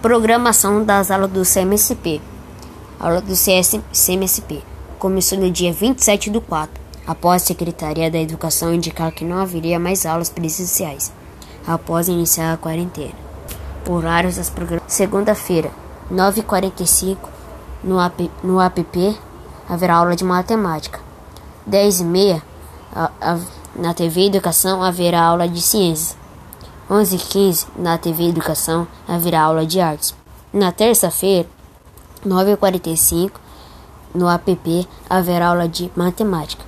Programação das aulas do CMSP. Aula do CS CMSP. Começou no dia 27 do 4, após a Secretaria da Educação indicar que não haveria mais aulas presenciais, após iniciar a quarentena. Horários das programas. Segunda-feira, 9h45, no, AP, no app haverá aula de matemática. 10h30, na TV Educação haverá aula de ciências. 11h15, na TV Educação, haverá aula de artes. Na terça-feira, 9h45, no app, haverá aula de matemática.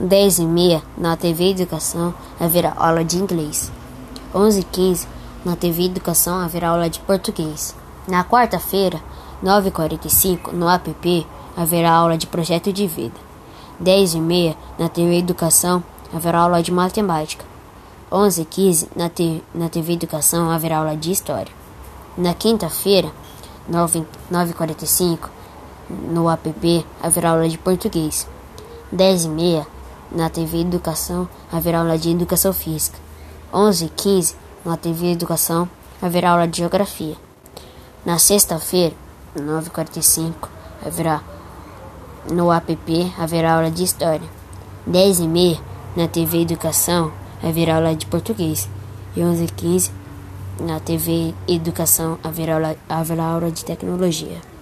10h30, na TV Educação, haverá aula de inglês. 11h15, na TV Educação, haverá aula de português. Na quarta-feira, 9h45, no app, haverá aula de projeto de vida. 10h30, na TV Educação, haverá aula de matemática. 11 e 15 na, na TV Educação haverá aula de História. Na quinta-feira, 9h45, no app haverá aula de Português. 10 e meia na TV Educação haverá aula de Educação Física. 11 e 15 na TV Educação haverá aula de Geografia. Na sexta-feira, 9h45, haverá no app haverá aula de História. 10 e meia na TV Educação haverá aula de português. E 11h15 na TV Educação haverá aula de tecnologia.